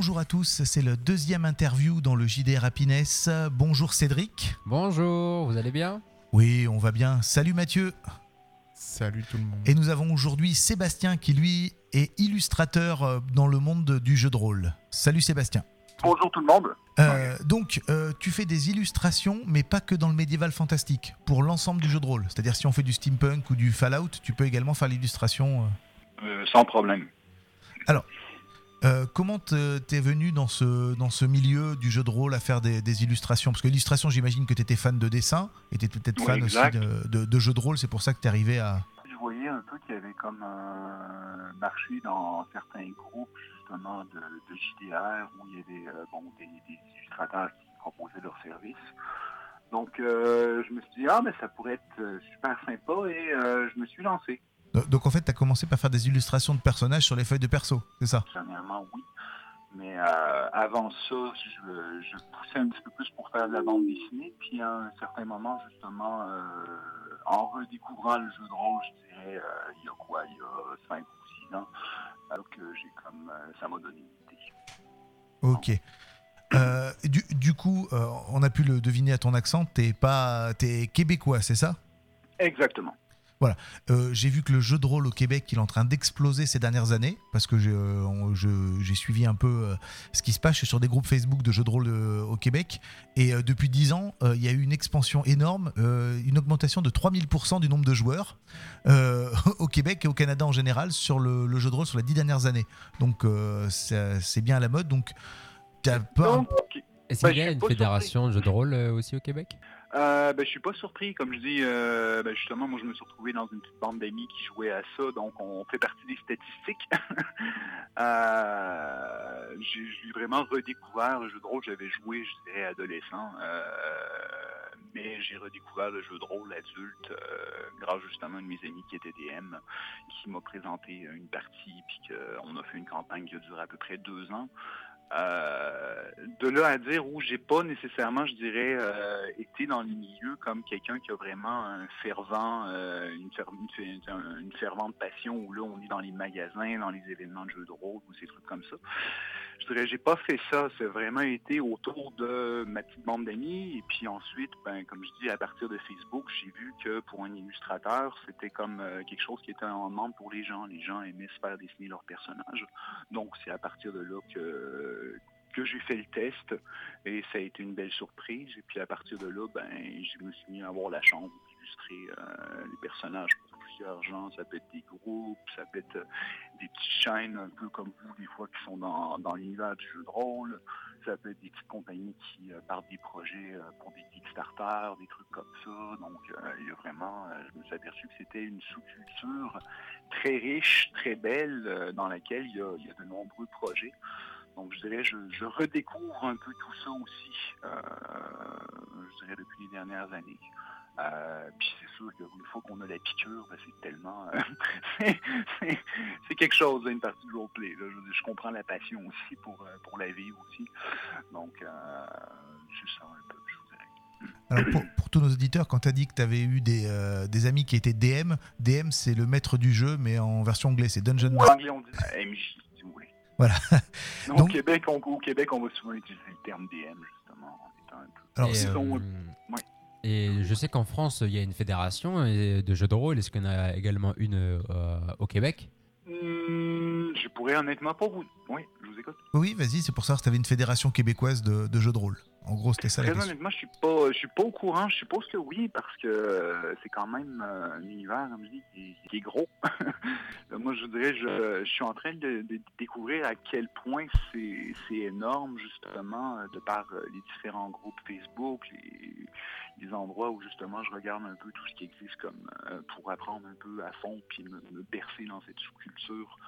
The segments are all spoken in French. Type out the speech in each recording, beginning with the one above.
bonjour à tous, c'est le deuxième interview dans le JDR Happiness. Bonjour Cédric. Bonjour, vous allez bien? Oui, on va bien. Salut Mathieu. Salut tout le monde. Et nous avons aujourd'hui Sébastien qui lui est illustrateur euh, dans le monde du jeu de rôle. Salut Sébastien. Bonjour tout le monde. Euh, donc, euh, tu fais des illustrations, mais pas que dans le médiéval fantastique, pour l'ensemble du jeu de rôle. C'est-à-dire, si on fait du steampunk ou du Fallout, tu peux également faire l'illustration. Euh, sans problème. Alors, euh, comment te- t'es venu dans ce, dans ce milieu du jeu de rôle à faire des, des illustrations? Parce que l'illustration, j'imagine que tu étais fan de dessin, et tu peut-être Oui, fan exact. aussi de, de, de jeux de rôle, c'est pour ça que tu es arrivé à... Je voyais un peu qu'il y avait comme un marché dans certains groupes justement de, de JDR où il y avait euh, bon, des, des illustrateurs qui proposaient leurs services. Donc euh, je me suis dit ah mais ça pourrait être euh, super sympa et euh, je me suis lancé. Donc en fait, tu as commencé par faire des illustrations de personnages sur les feuilles de perso, c'est ça? Premièrement oui. Mais euh, avant ça, je, je poussais un petit peu plus pour faire de la bande dessinée. Puis à un certain moment, justement, euh, en redécouvrant le jeu de rôle, je dirais, euh, il y a quoi, il y a 5 ou 6 ans, alors que j'ai comme, euh, ça m'a donné une idée. Ok. Du, du coup, on a pu le deviner à ton accent, t'es pas, t'es québécois, c'est ça? Exactement. Euh, J'ai vu que le jeu de rôle au Québec, il est en train d'exploser ces dernières années, parce que j'ai euh, on- je- j'ai suivi un peu euh, ce qui se passe. Je suis sur des groupes Facebook de jeux de rôle euh, au Québec, et euh, depuis 10 ans, euh, il y a eu une expansion énorme, euh, une augmentation de 3000% du nombre de joueurs euh, au Québec et au Canada en général sur le, le jeu de rôle sur les 10 dernières années. Donc euh, c'est c'est bien à la mode. Donc t'as pas un- Donc, ok. Est-ce Ben, qu'il y a une fédération de jeux de rôle euh, aussi au Québec? Euh, ben, je suis pas surpris, comme je dis, euh, ben, justement, moi je me suis retrouvé dans une petite bande d'amis qui jouaient à ça, donc on fait partie des statistiques. euh, j'ai vraiment redécouvert le jeu de rôle, j'avais joué, je dirais, adolescent, euh, mais j'ai redécouvert le jeu de rôle adulte euh, grâce justement à une de mes amis qui était DM, qui m'a présenté une partie, puis qu'on a fait une campagne qui a duré à peu près deux ans. Euh, de là à dire où j'ai pas nécessairement, je dirais, euh, été dans le milieu comme quelqu'un qui a vraiment un fervent, euh, une, une fervente passion où là on est dans les magasins, dans les événements de jeux de rôle ou ces trucs comme ça. Je dirais, j'ai pas fait ça. C'est vraiment été autour de ma petite bande d'amis et puis ensuite, ben comme je dis, à partir de Facebook, j'ai vu que pour un illustrateur, c'était comme euh, quelque chose qui était en demande pour les gens. Les gens aimaient se faire dessiner leurs personnages. Donc c'est à partir de là que que j'ai fait le test et ça a été une belle surprise. Et puis à partir de là, ben, je me suis mis à avoir la chance d'illustrer euh, les personnages gens. Ça peut être des groupes, ça peut être des petites chaînes un peu comme vous, des fois, qui sont dans, dans l'univers du jeu de rôle. Ça peut être des petites compagnies qui euh, partent des projets euh, pour des Kickstarter, des trucs comme ça. Donc euh, il y a vraiment, je me suis aperçu que c'était une sous-culture très riche, très belle, dans laquelle il y, a, de nombreux projets. Donc, je dirais, je, je redécouvre un peu tout ça aussi, je dirais, depuis les dernières années. Euh, puis c'est sûr qu'une fois qu'on a la piqûre, ben, c'est tellement... euh, c'est- quelque chose, une partie du roleplay. Là. Je, je comprends la passion aussi pour, euh, pour la vie aussi. Donc, euh, c'est ça un peu, je vous dirais. Alors pour, pour tous nos auditeurs, quand tu as dit que tu avais eu des, euh, des amis qui étaient DM, DM c'est le maître du jeu, mais en version anglaise, c'est Dungeon En Master. anglais, on dit euh, MJ, si vous voulez. Voilà. Donc, Donc- Au, Québec, on, au Québec, on va souvent utiliser le terme DM, justement, en étant un peu... Alors, et, euh, ouais. Et je sais qu'en France, il y a une fédération euh, de jeux de rôle. Est-ce qu'il y en a également une euh, au Québec? Hmm, je pourrais honnêtement pas vous... Oui, je vous écoute. Oui, vas-y, c'est pour ça que tu avais une fédération québécoise de, de jeux de rôle. En gros, c'était ça la Très question. honnêtement, je suis pas, je suis pas au courant. Je suppose que oui, parce que euh, c'est quand même euh, un univers, comme je dis, qui, qui est gros. Moi, je dirais, je, je suis en train de, de découvrir à quel point c'est c'est énorme, justement, euh, de par les différents groupes Facebook, les, les endroits où, justement, je regarde un peu tout ce qui existe comme euh, pour apprendre un peu à fond, puis me, me bercer dans cette sous-culture.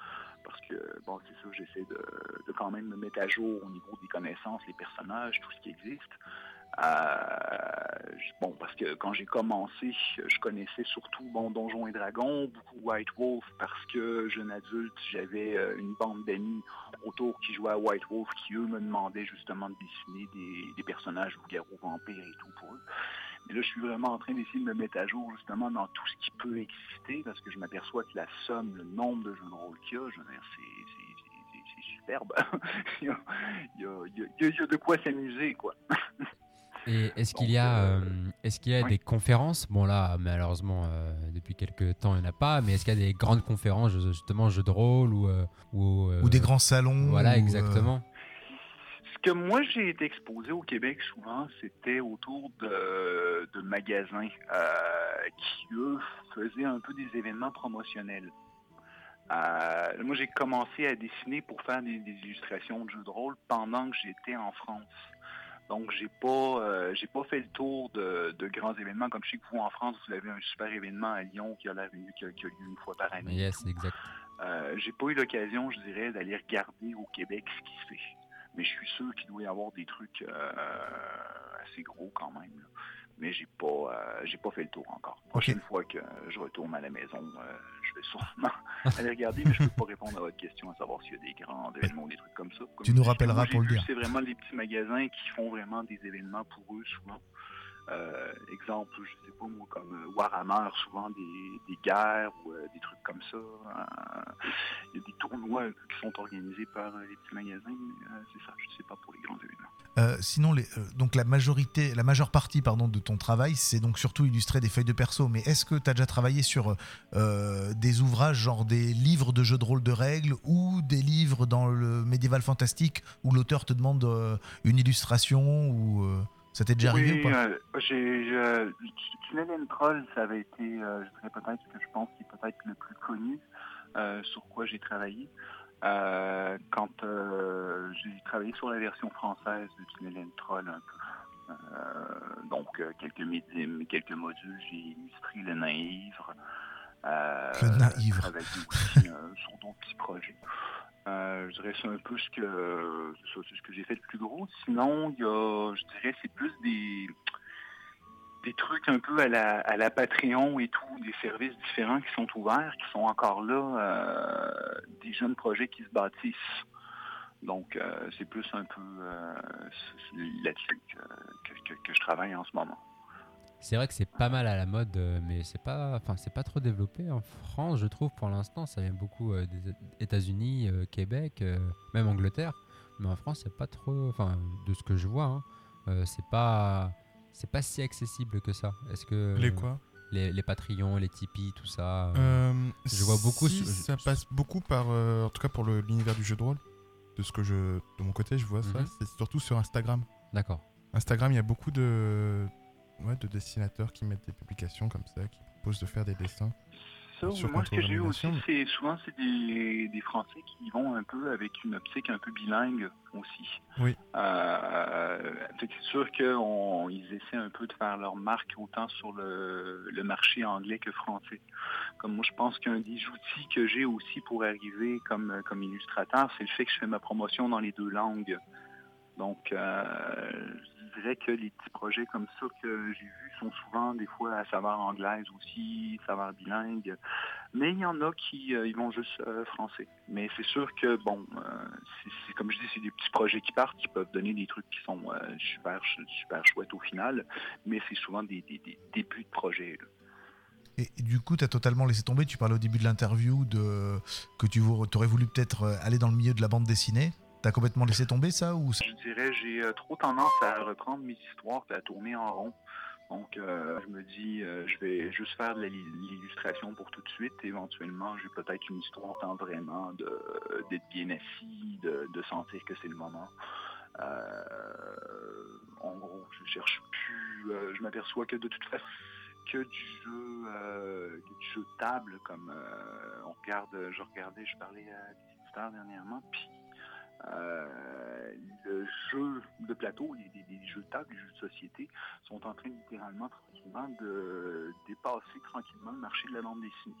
Parce que, bon, c'est ça, j'essaie de, de quand même me mettre à jour au niveau des connaissances, les personnages, tout ce qui existe. Euh, bon, parce que quand j'ai commencé, je connaissais surtout bon, Donjons et Dragons, beaucoup White Wolf, parce que jeune adulte, j'avais euh, une bande d'amis autour qui jouaient à White Wolf, qui eux me demandaient justement de dessiner des, des personnages loups-garous, vampires et tout pour eux. Mais là, je suis vraiment en train d'essayer de me mettre à jour justement dans tout ce qui peut exister, parce que je m'aperçois que la somme, le nombre de jeux de rôle qu'il y a, je veux dire, c'est- superbe. il, y a, il, y a, il, y a, de quoi s'amuser, quoi. Et est-ce qu'il y a, euh, est-ce qu'il y a oui. des conférences? Bon là, malheureusement, euh, depuis quelques temps, il n'y en a pas. Mais est-ce qu'il y a des grandes conférences, justement, jeux de rôle ou euh, ou, euh, Ou des grands salons Voilà, ou, euh, exactement. Ce que moi j'ai été exposé au Québec souvent, c'était autour de, de magasins euh, qui, eux, faisaient un peu des événements promotionnels. Euh, moi j'ai commencé à dessiner pour faire des, des illustrations de jeux de rôle pendant que j'étais en France. Donc j'ai pas euh, j'ai pas fait le tour de, de grands événements comme je sais que vous en France vous avez un super événement à Lyon qui a, qui a- qui a lieu une fois par année. Yes, exact. Euh, j'ai pas eu l'occasion, je dirais, d'aller regarder au Québec ce qui se fait. Mais je suis sûr qu'il doit y avoir des trucs euh, assez gros quand même. là. Mais j'ai pas euh, j'ai pas fait le tour encore. Prochaine fois que je retourne à la maison, euh, je vais sûrement aller regarder, mais je peux pas répondre à votre question à savoir s'il y a des grands événements ou des trucs comme ça. Comme Tu nous rappelleras pour le dire. C'est vraiment les petits magasins qui font vraiment des événements pour eux souvent. Euh, exemple, je sais pas moi, comme euh, Warhammer, souvent des, des guerres ou euh, des trucs comme ça. Euh, Il y a des tournois qui sont organisés par les petits magasins, c'est ça, je sais pas pour les grands événements. Sinon, donc la majorité, la majeure partie pardon, de ton travail, c'est donc surtout illustrer des feuilles de perso. Mais est-ce que tu as déjà travaillé sur des ouvrages, genre des livres de jeux de rôle de règles ou des livres dans le médiéval fantastique où l'auteur te demande une illustration ou ça t'est déjà arrivé oui, ou pas euh, Tunnel and Troll, ça avait été, euh, je dirais peut-être que je pense qui est peut-être le plus connu euh, sur quoi j'ai travaillé. Quand j'ai travaillé sur la version française de Tunnel and Troll un peu. Donc quelques médiums, quelques modules, j'ai illustré le. Euh, Le travaillé aussi euh, sur d'autres petits projets. Euh, je dirais c'est un peu ce que ce que j'ai fait de plus gros. Sinon, il y a, je dirais, c'est plus des des trucs un peu à la, à la Patreon et tout, des services différents qui sont ouverts, qui sont encore là, euh, des jeunes projets qui se bâtissent. Donc, euh, c'est plus un peu là-dessus que- que je travaille en ce moment. C'est vrai que c'est pas mal à la mode, euh, mais c'est pas, enfin c'est pas trop développé en France, je trouve pour l'instant. Ça vient beaucoup euh, des États-Unis, euh, Québec, euh, même Angleterre. Mais en France, c'est pas trop, enfin de ce que je vois, hein, c'est pas, c'est pas si accessible que ça. Est-ce que Les quoi? les, les Patreons, les Tipeee, tout ça. je vois beaucoup si, ça passe beaucoup par, en tout cas pour l'univers du jeu de rôle. De ce que je, de mon côté, je vois ça. Mhm. C'est surtout sur Instagram. D'accord. Instagram, il y a beaucoup de, ouais, de dessinateurs qui mettent des publications comme ça, qui proposent de faire des dessins. Ça, Sur moi, ce que j'ai eu aussi, c'est souvent c'est des, des Français qui vont un peu avec une optique un peu bilingue aussi. Oui. Euh, c'est sûr qu'ils essaient un peu de faire leur marque autant sur le, le marché anglais que français. Comme moi, je pense qu'un des outils que j'ai aussi pour arriver comme, comme illustrateur, c'est le fait que je fais ma promotion dans les deux langues. Donc, euh, je dirais que les petits projets comme ça que j'ai vus sont souvent des fois à saveur anglaise aussi, saveur bilingue. Mais il y en a qui euh, ils vont juste euh, français. Mais c'est sûr que, bon, comme je dis, c'est des petits projets qui partent, qui peuvent donner des trucs qui sont super, super chouettes au final. Mais c'est souvent des, débuts de projet. là. Et, du coup, tu as totalement laissé tomber. Tu parlais au début de l'interview de que tu aurais voulu peut-être aller dans le milieu de la bande dessinée. T'as complètement laissé tomber ça ou Je dirais, j'ai euh, trop tendance à reprendre mes histoires et à tourner en rond. Donc, euh, je me dis, euh, je vais juste faire de l'illustration pour tout de suite. Éventuellement, j'ai peut-être une histoire tant vraiment d'être bien assis, de, sentir que c'est le moment. Euh, en gros, je cherche plus. euh, je m'aperçois que de toute façon, que du jeu, euh, du jeu de table, comme euh, on regarde, je regardais, je parlais à éditeurs dernièrement, puis euh, le jeu de plateau, les, jeux de table, les jeux de société sont en train littéralement tranquillement de dépasser tranquillement le marché de la bande dessinée.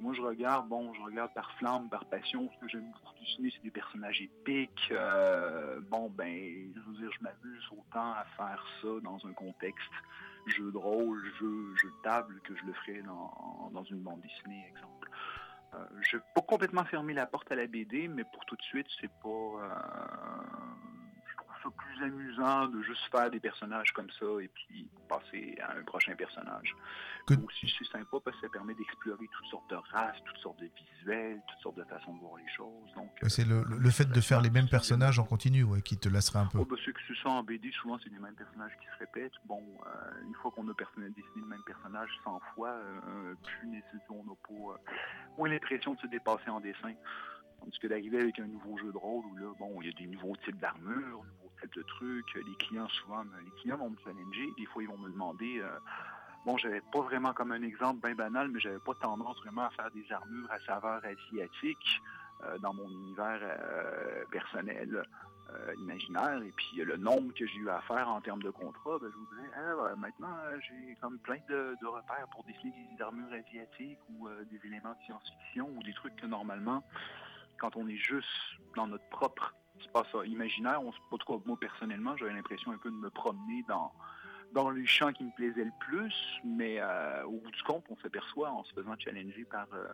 Moi, je regarde, bon, je regarde par flamme, par passion. Ce que j'aime beaucoup dessiner, c'est des personnages épiques. Euh, bon, ben, je veux dire, je m'amuse autant à faire ça dans un contexte jeu de rôle, jeu, jeu de table, que je le ferais dans une bande dessinée, exemple. Euh, je vais pas complètement fermer la porte à la BD, mais pour tout de suite, c'est pas. Ça plus amusant de juste faire des personnages comme ça et puis passer à un prochain personnage. Que- Aussi, c'est sympa parce que ça permet d'explorer toutes sortes de races, toutes sortes de visuels, toutes sortes de façons de voir les choses. Donc, c'est euh, le, le- fait de faire les mêmes personnages en continu ouais, qui te lasserait un peu. Oh, bah, ceux qui se sont en BD, souvent, c'est les mêmes personnages qui se répètent. Bon, euh, une fois qu'on a dessiné le même personnage 100 fois, euh, plus nécessairement, on n'a pas euh, moins l'impression de se dépasser en dessin. Tandis que d'arriver avec un nouveau jeu de rôle où là, bon, il y a des nouveaux types d'armures, de trucs. Les clients, souvent, me- les clients vont me challenger. Des fois, ils vont me demander. euh, Bon, j'avais pas vraiment comme un exemple bien banal, mais j'avais pas tendance vraiment à faire des armures à saveur asiatique euh, dans mon univers euh, personnel imaginaire. Et puis le nombre que j'ai eu à faire en termes de contrat, ben, je vous dirais, Ah, ben, maintenant, j'ai comme plein de, repères pour dessiner des armures asiatiques ou des éléments de science-fiction ou des trucs que normalement, quand on est juste dans notre propre espace euh, imaginaire, on, en tout cas, moi personnellement, j'avais l'impression un peu de me promener dans dans les champs qui me plaisaient le plus, mais euh, au bout du compte, on s'aperçoit en se faisant challenger par, euh,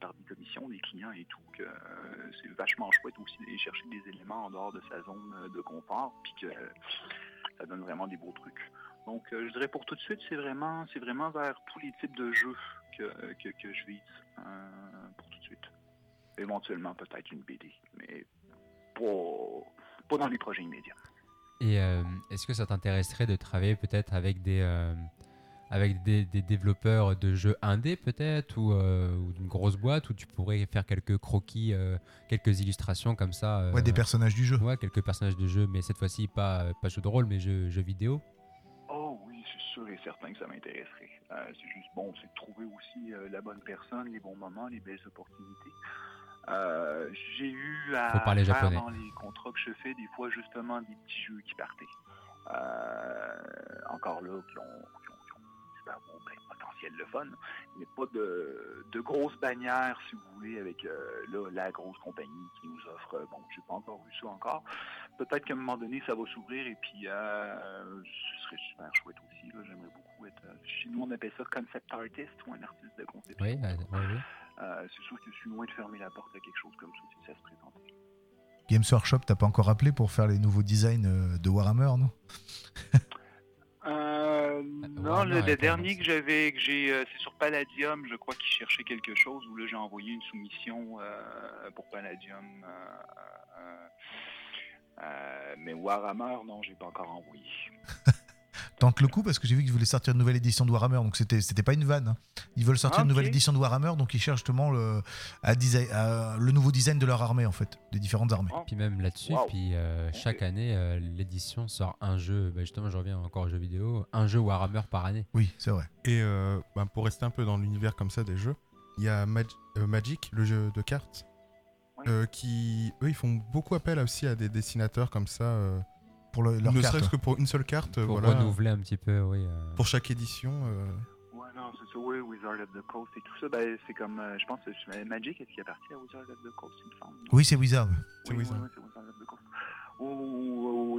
par des commissions, des clients et tout, que euh, c'est vachement chouette aussi d'aller chercher des éléments en dehors de sa zone de confort, puis que ça donne vraiment des beaux trucs. Donc, je dirais pour tout de suite, c'est vraiment, c'est vraiment vers tous les types de jeux que, que, que je vise pour tout de suite. Éventuellement, peut-être une BD, mais pas, pas dans les projets immédiats. Et euh, est-ce que ça t'intéresserait de travailler peut-être avec des euh, avec des, des développeurs de jeux indés peut-être ou, euh, ou d'une grosse boîte où tu pourrais faire quelques croquis, euh, quelques illustrations comme ça euh, Ouais, des personnages du jeu. ouais, quelques personnages de jeu, mais cette fois-ci pas pas jeu de rôle, mais jeu, jeu vidéo. Oh oui, c'est sûr et certain que ça m'intéresserait. Euh, c'est juste bon, c'est de trouver aussi euh, la bonne personne, les bons moments, les belles opportunités. Euh, j'ai eu à Faut parler faire japonais. dans les contrats que je fais des fois justement des petits jeux qui partaient. Euh, encore là, qui ont, qui ont- qui ont un super bon ben, potentiel de fun, mais pas de, de grosses bannières, si vous voulez, avec euh, là, la grosse compagnie qui nous offre. Bon, j'ai pas encore vu ça encore. Peut-être qu'à un moment donné, ça va s'ouvrir et puis ce serait super chouette aussi. là. J'aimerais beaucoup être. chez nous, on appelle ça concept artist ou un artiste de conception. Oui, euh, ouais, oui. Euh, c'est sûr que je suis loin de fermer la porte à quelque chose comme ça si ça se présentait. Games Workshop, t'as pas encore appelé pour faire les nouveaux designs euh, de Warhammer, non? Euh, non, le, le dernier que j'avais, que j'ai, euh, c'est sur Palladium, je crois qu'il cherchait quelque chose, où là j'ai envoyé une soumission euh, pour Palladium. euh, euh, euh, mais Warhammer, non, j'ai pas encore envoyé. Tente le coup parce que j'ai vu qu'ils voulaient sortir une nouvelle édition de Warhammer, donc c'était c'était pas une vanne. hein. Ils veulent sortir Ah, une nouvelle édition de Warhammer, donc ils cherchent justement le, à design- à- le nouveau design de leur armée en fait, des différentes armées. Oh, Puis même là-dessus, Wow. puis euh, chaque année, euh, l'édition sort un jeu. bah, justement, je reviens encore aux jeux vidéo, un jeu Warhammer par année. Oui, c'est vrai. Et euh, bah, pour rester un peu dans l'univers comme ça des jeux, il y a Mag- euh, Magic, le jeu de cartes, Oui. euh, qui, eux, ils font beaucoup appel aussi à des dessinateurs comme ça, euh, Pour le- leur ne carte. serait-ce que pour une seule carte, euh, Pour voilà, renouveler un petit peu, oui. euh. pour chaque édition. euh, Ouais, non, c'est ça, oui, Wizard of the Coast et tout ça, ben, c'est comme, euh, je pense, Magic, est-ce qu'il appartient à Wizard of the Coast, il me semble? Oui, c'est Wizard. C'est oui, Wizard. Oui, oui.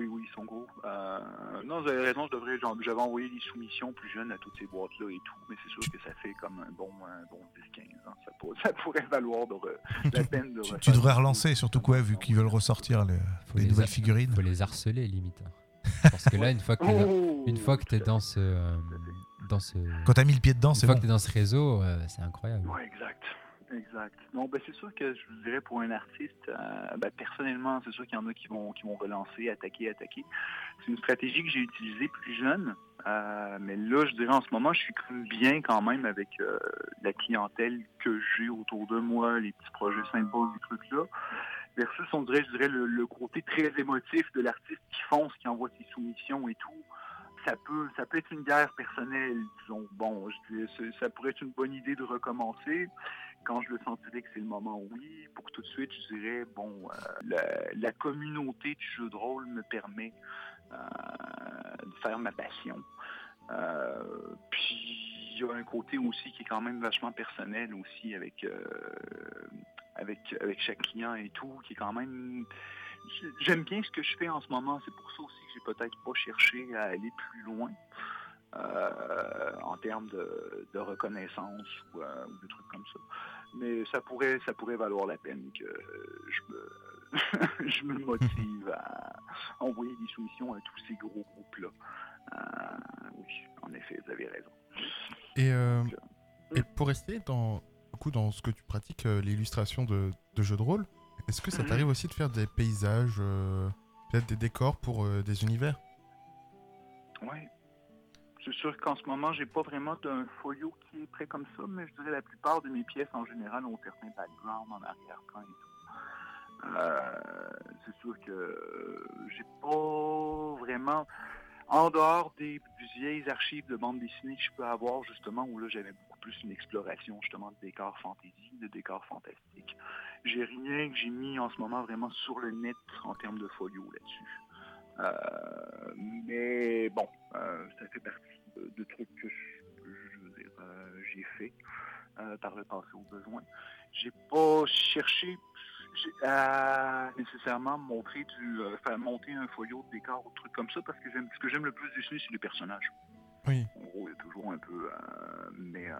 Oui, oui, ils sont gros. Euh, non, vous avez raison, je devrais, genre, j'avais envoyé des soumissions plus jeunes à toutes ces boîtes-là et tout, mais c'est sûr que ça fait comme un bon, un bon 10-15 ans. Ça, pour- ça pourrait valoir de re- la peine de Tu, tu devrais relancer, surtout quoi, vu qu'ils veulent ressortir les, Faut les les nouvelles figurines. faut les harceler limite. hein. Parce que là, une fois que t'es dans, Oh, une fois que t'es dans ce, euh, dans ce, Quand t'as mis le pied dedans, une c'est fois bon. que t'es dans ce réseau, euh, c'est incroyable. Oui, exact. Exact. Non, ben c'est sûr que je vous dirais pour un artiste, euh, ben, personnellement, c'est sûr qu'il y en a qui vont qui vont relancer, attaquer, attaquer. C'est une stratégie que j'ai utilisée plus jeune. euh, mais là, je dirais en ce moment, je suis bien quand même avec euh, la clientèle que j'ai autour de moi, les petits projets symboles, ces trucs-là. Versus, on dirait, je dirais, le, côté très émotif de l'artiste qui fonce, qui envoie ses soumissions et tout. Ça peut, ça peut être une guerre personnelle, disons. Bon, je c'est- ça pourrait être une bonne idée de recommencer quand je le sentirais que c'est le moment, oui. Pour tout de suite, je dirais, bon, euh, la, communauté du jeu de rôle me permet euh, de faire ma passion. Euh, puis, il y a un côté aussi qui est quand même vachement personnel aussi avec, avec, avec chaque client et tout, qui est quand même... J'aime bien ce que je fais en ce moment. C'est pour ça aussi que j'ai peut-être pas cherché à aller plus loin. Euh, en termes de, de reconnaissance ou, euh, ou de trucs comme ça. Mais ça pourrait, ça pourrait valoir la peine que je me, je me motive à envoyer des soumissions à tous ces gros groupes-là. Euh, oui, en effet, vous avez raison. Et, euh, Donc, et pour rester dans, coup, dans ce que tu pratiques, l'illustration de, de jeux de rôle, est-ce que ça Mhm. t'arrive aussi de faire des paysages, peut-être des décors pour des univers? Oui. C'est sûr qu'en ce moment, j'ai pas vraiment d'un folio qui est prêt comme ça, mais je dirais la plupart de mes pièces en général ont certains backgrounds en arrière-plan et tout. Euh, c'est sûr que euh, j'ai pas vraiment, en dehors des, vieilles archives de bande dessinée que je peux avoir justement, où là j'avais beaucoup plus une exploration justement de décors fantasy, de décors fantastiques. J'ai rien que j'ai mis en ce moment vraiment sur le net en termes de folio là-dessus. Euh, mais bon, euh, ça fait partie de, de trucs que je, je veux dire, euh, j'ai fait euh, par le passé au besoin. J'ai pas cherché à nécessairement montrer du, euh, faire monter un folio de décor ou trucs comme ça parce que j'aime, ce que j'aime le plus dessiner, c'est les personnages. Oui. En gros, il y a toujours un peu, euh, mais euh,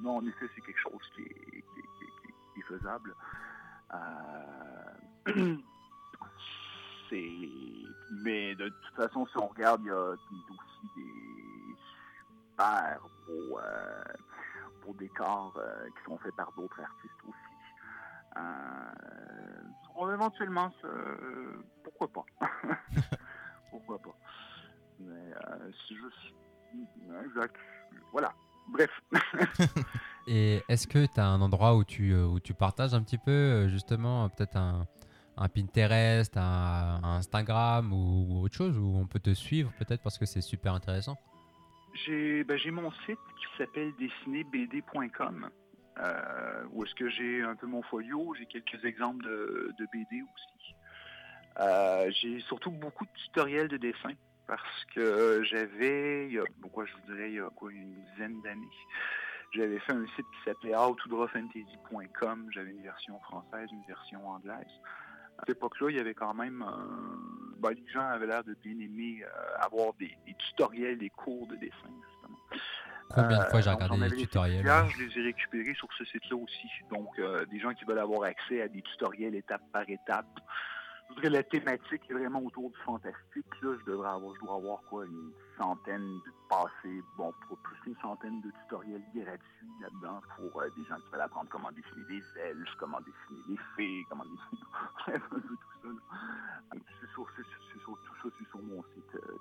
non, en effet, c'est quelque chose qui est, qui est- qui est- qui est- qui est faisable. C'est, mais de toute façon, si on regarde, il y a aussi des super beaux, euh, beaux décors euh, qui sont faits par d'autres artistes aussi. Euh, on éventuellement, pourquoi pas, pourquoi pas? Mais euh, c'est juste, exact. Voilà. Bref. Et est-ce que tu as un endroit où tu, euh, où tu partages un petit peu, justement, peut-être un, un Pinterest, un, Instagram ou, autre chose, où on peut te suivre peut-être parce que c'est super intéressant? J'ai ben, mon site qui s'appelle dessinébd.com euh, où est-ce que j'ai un peu mon folio, j'ai quelques exemples de, BD aussi. Euh, j'ai surtout beaucoup de tutoriels de dessin parce que j'avais, il je vous dirais, il y a une dizaine d'années, j'avais fait un site qui s'appelait outodrawfantasy.com, j'avais une version française, une version anglaise. À cette époque-là, il y avait quand même, euh, ben, les gens avaient l'air de bien aimer euh, avoir des, des tutoriels, des cours de dessin, justement. Combien de fois j'ai Euh, regardé les laissé tutoriels? plusieurs, Je les ai récupérés sur ce site-là aussi. Donc, euh, des gens qui veulent avoir accès à des tutoriels étape par étape. Je la thématique est vraiment autour du fantastique. Là, je devrais avoir, je dois avoir quoi, une centaine de passés, bon, plus une centaine de tutoriels gratuits là-dedans pour euh, des gens qui veulent apprendre comment dessiner des elfes, comment dessiner des fées, comment dessiner tout ça. C'est sur, tout ça, c'est sur mon site euh.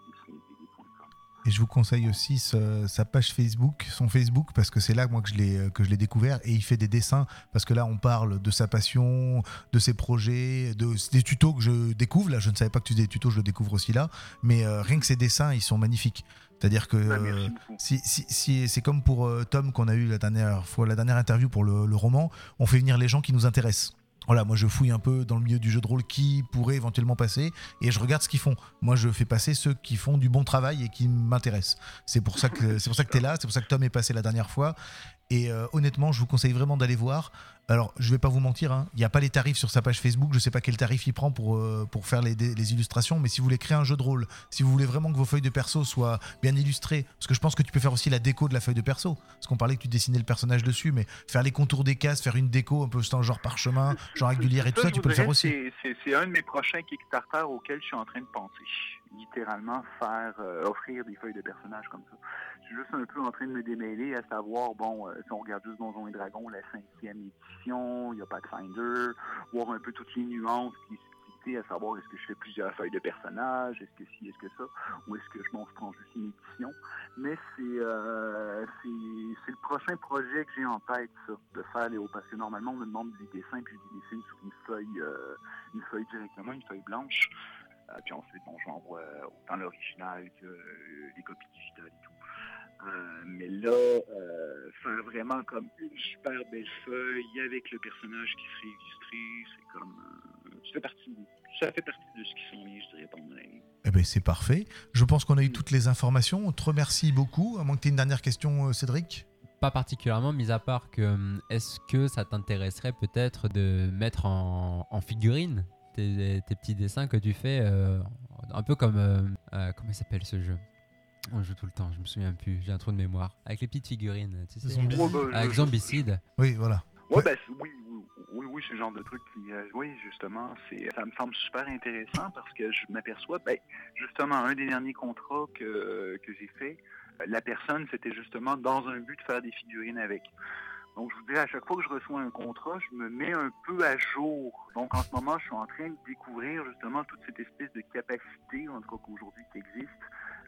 Et je vous conseille aussi ce- sa page Facebook, son Facebook, parce que c'est là moi que je l'ai que je l'ai découvert. Et il fait des dessins parce que là on parle de sa passion, de ses projets, de des tutos que je découvre. Là, je ne savais pas que tu faisais des tutos, je le découvre aussi là. Mais euh, rien que ses dessins, ils sont magnifiques. C'est-à-dire que euh, beaucoup. si, si, si- c'est comme pour euh, Tom qu'on a eu la dernière fois, la dernière interview pour le, le roman, on fait venir les gens qui nous intéressent. Voilà, moi je fouille un peu dans le milieu du jeu de rôle qui pourrait éventuellement passer et je regarde ce qu'ils font. Moi je fais passer ceux qui font du bon travail et qui m'intéressent. C'est pour ça que c'est pour ça que tu es là, c'est pour ça que Tom est passé la dernière fois. Et euh, honnêtement, je vous conseille vraiment d'aller voir. Alors, je vais pas vous mentir, hein, il n'y a pas les tarifs sur sa page Facebook. Je sais pas quel tarif il prend pour, euh, pour faire les, les illustrations, mais si vous voulez créer un jeu de rôle, si vous voulez vraiment que vos feuilles de perso soient bien illustrées, parce que je pense que tu peux faire aussi la déco de la feuille de perso. Parce qu'on parlait que tu dessinais le personnage dessus, mais faire les contours des cases, faire une déco un peu genre parchemin, genre régulière et tout ça, tu peux le faire aussi. c'est- un de mes prochains Kickstarter auxquels je suis en train de penser. Littéralement, faire euh, offrir des feuilles de personnages comme ça. Je suis juste un peu en train de me démêler à savoir, bon, euh, si on regarde juste Donjons et Dragons, la cinquième édition, il n'y a pas de voir un peu toutes les nuances qui à savoir est-ce que je fais plusieurs feuilles de personnages, est-ce que ci, est-ce que ça, ou est-ce que je m'en prends juste une édition. Mais c'est euh, c'est le prochain projet que j'ai en tête, ça, de faire les hauts, parce que normalement on me demande des dessins puis je les dessine sur une feuille, euh, une feuille directement, une feuille blanche. Euh, puis ensuite, bon, j'envoie autant l'original que euh, les copies digitales et tout. Euh, mais là, euh, faire vraiment comme une super belle feuille avec le personnage qui serait illustré, c'est comme. euh, ça, fait partie, ça fait partie de ce qui s'en vient, je dirais, pendant l'année. Eh ben, c'est parfait. Je pense qu'on a eu toutes les informations. On te remercie beaucoup. À moins que tu aies une dernière question, euh, Cédric. Pas particulièrement, mis à part que est-ce que ça t'intéresserait peut-être de mettre en, en figurine tes, tes petits dessins que tu fais, euh, un peu comme. euh, euh, comment il s'appelle ce jeu? On joue tout le temps, je me souviens plus, j'ai un trou de mémoire. Avec les petites figurines, tu sais. Zombicide. Ouais, bah, Avec Zombicide. Oui, voilà. Ouais, c'est- oui, oui, oui, oui, c'est le genre de truc qui, euh, oui, justement, c'est, ça me semble super intéressant parce que je m'aperçois, ben, justement, un des derniers contrats que, que j'ai fait, la personne, c'était justement dans un but de faire des figurines avec. Donc, je vous dirais, à chaque fois que je reçois un contrat, je me mets un peu à jour. Donc, en ce moment, je suis en train de découvrir justement toute cette espèce de capacité, en tout cas qu'aujourd'hui qui existe,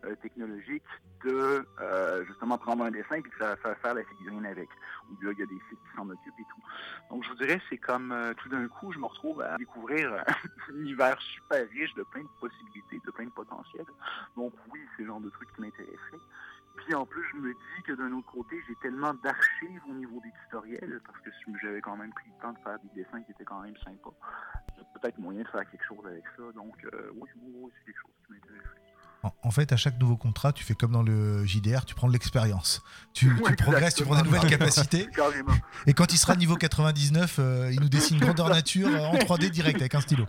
euh, technologique, de euh, justement prendre un dessin et de faire, faire, faire la figurine avec. Ou là, il y a des sites qui s'en occupent et tout. Donc, je vous dirais, c'est comme euh, tout d'un coup, je me retrouve à découvrir un univers super riche de plein de possibilités, de plein de potentiels. Donc, oui, c'est le genre de truc qui m'intéresserait. Puis en plus, je me dis que d'un autre côté, j'ai tellement d'archives au niveau des tutoriels, parce que j'avais quand même pris le temps de faire des dessins qui étaient quand même sympas. Peut-être moyen de faire quelque chose avec ça. Donc, euh, oui, oui, oui, c'est quelque chose qui m'intéresse. En, en fait, à chaque nouveau contrat, tu fais comme dans le JDR, tu prends de l'expérience. Tu, tu Ouais, progresses, tu prends des nouvelles capacités. Carrément. Et quand il sera niveau 99, euh, il nous dessine grandeur nature euh, en 3D direct avec un stylo.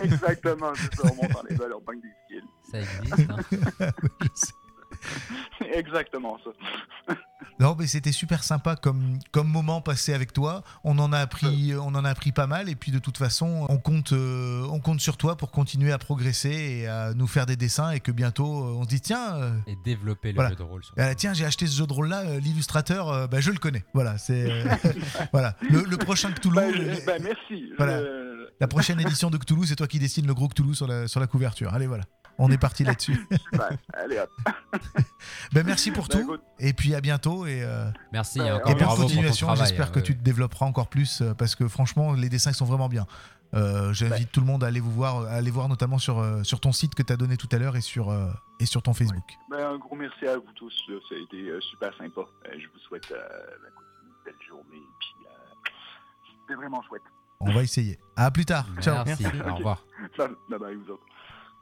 Exactement, c'est ça. On monte en level, on pogne des skills. Ça existe. hein. Je sais. Exactement ça. Non, mais c'était super sympa comme, comme moment passé avec toi. On en a appris, on en a appris pas mal. Et puis de toute façon, on compte, euh, on compte sur toi pour continuer à progresser et à nous faire des dessins. Et que bientôt, euh, on se dit tiens, euh, Et développer le Voilà. jeu de rôle. Sur... euh, tiens, j'ai acheté ce jeu de rôle là, l'illustrateur, euh, bah, je le connais. Voilà, c'est euh, voilà. Le, le prochain Cthulhu, je- ben, merci. Voilà. La prochaine édition de Cthulhu, c'est toi qui dessines le gros Cthulhu sur la, sur la couverture. Allez, voilà. On est parti là-dessus. Allez hop. ben, merci pour Ben, tout. écoute, Et puis à bientôt. Et, euh, Merci Et bonne continuation, j'espère que ouais. tu te développeras encore plus euh, parce que franchement, les dessins sont vraiment bien. Euh, J'invite tout le monde à aller vous voir, à aller voir notamment sur, euh, sur ton site que tu as donné tout à l'heure et, sur euh, et sur ton Facebook. ben, un gros merci à vous tous. Là. Ça a été euh, super sympa. Euh, je vous souhaite euh, ben, une belle journée. Euh, c'était vraiment chouette. On va essayer. À plus tard. Ciao. Merci. Au revoir. Bye bye, vous autres.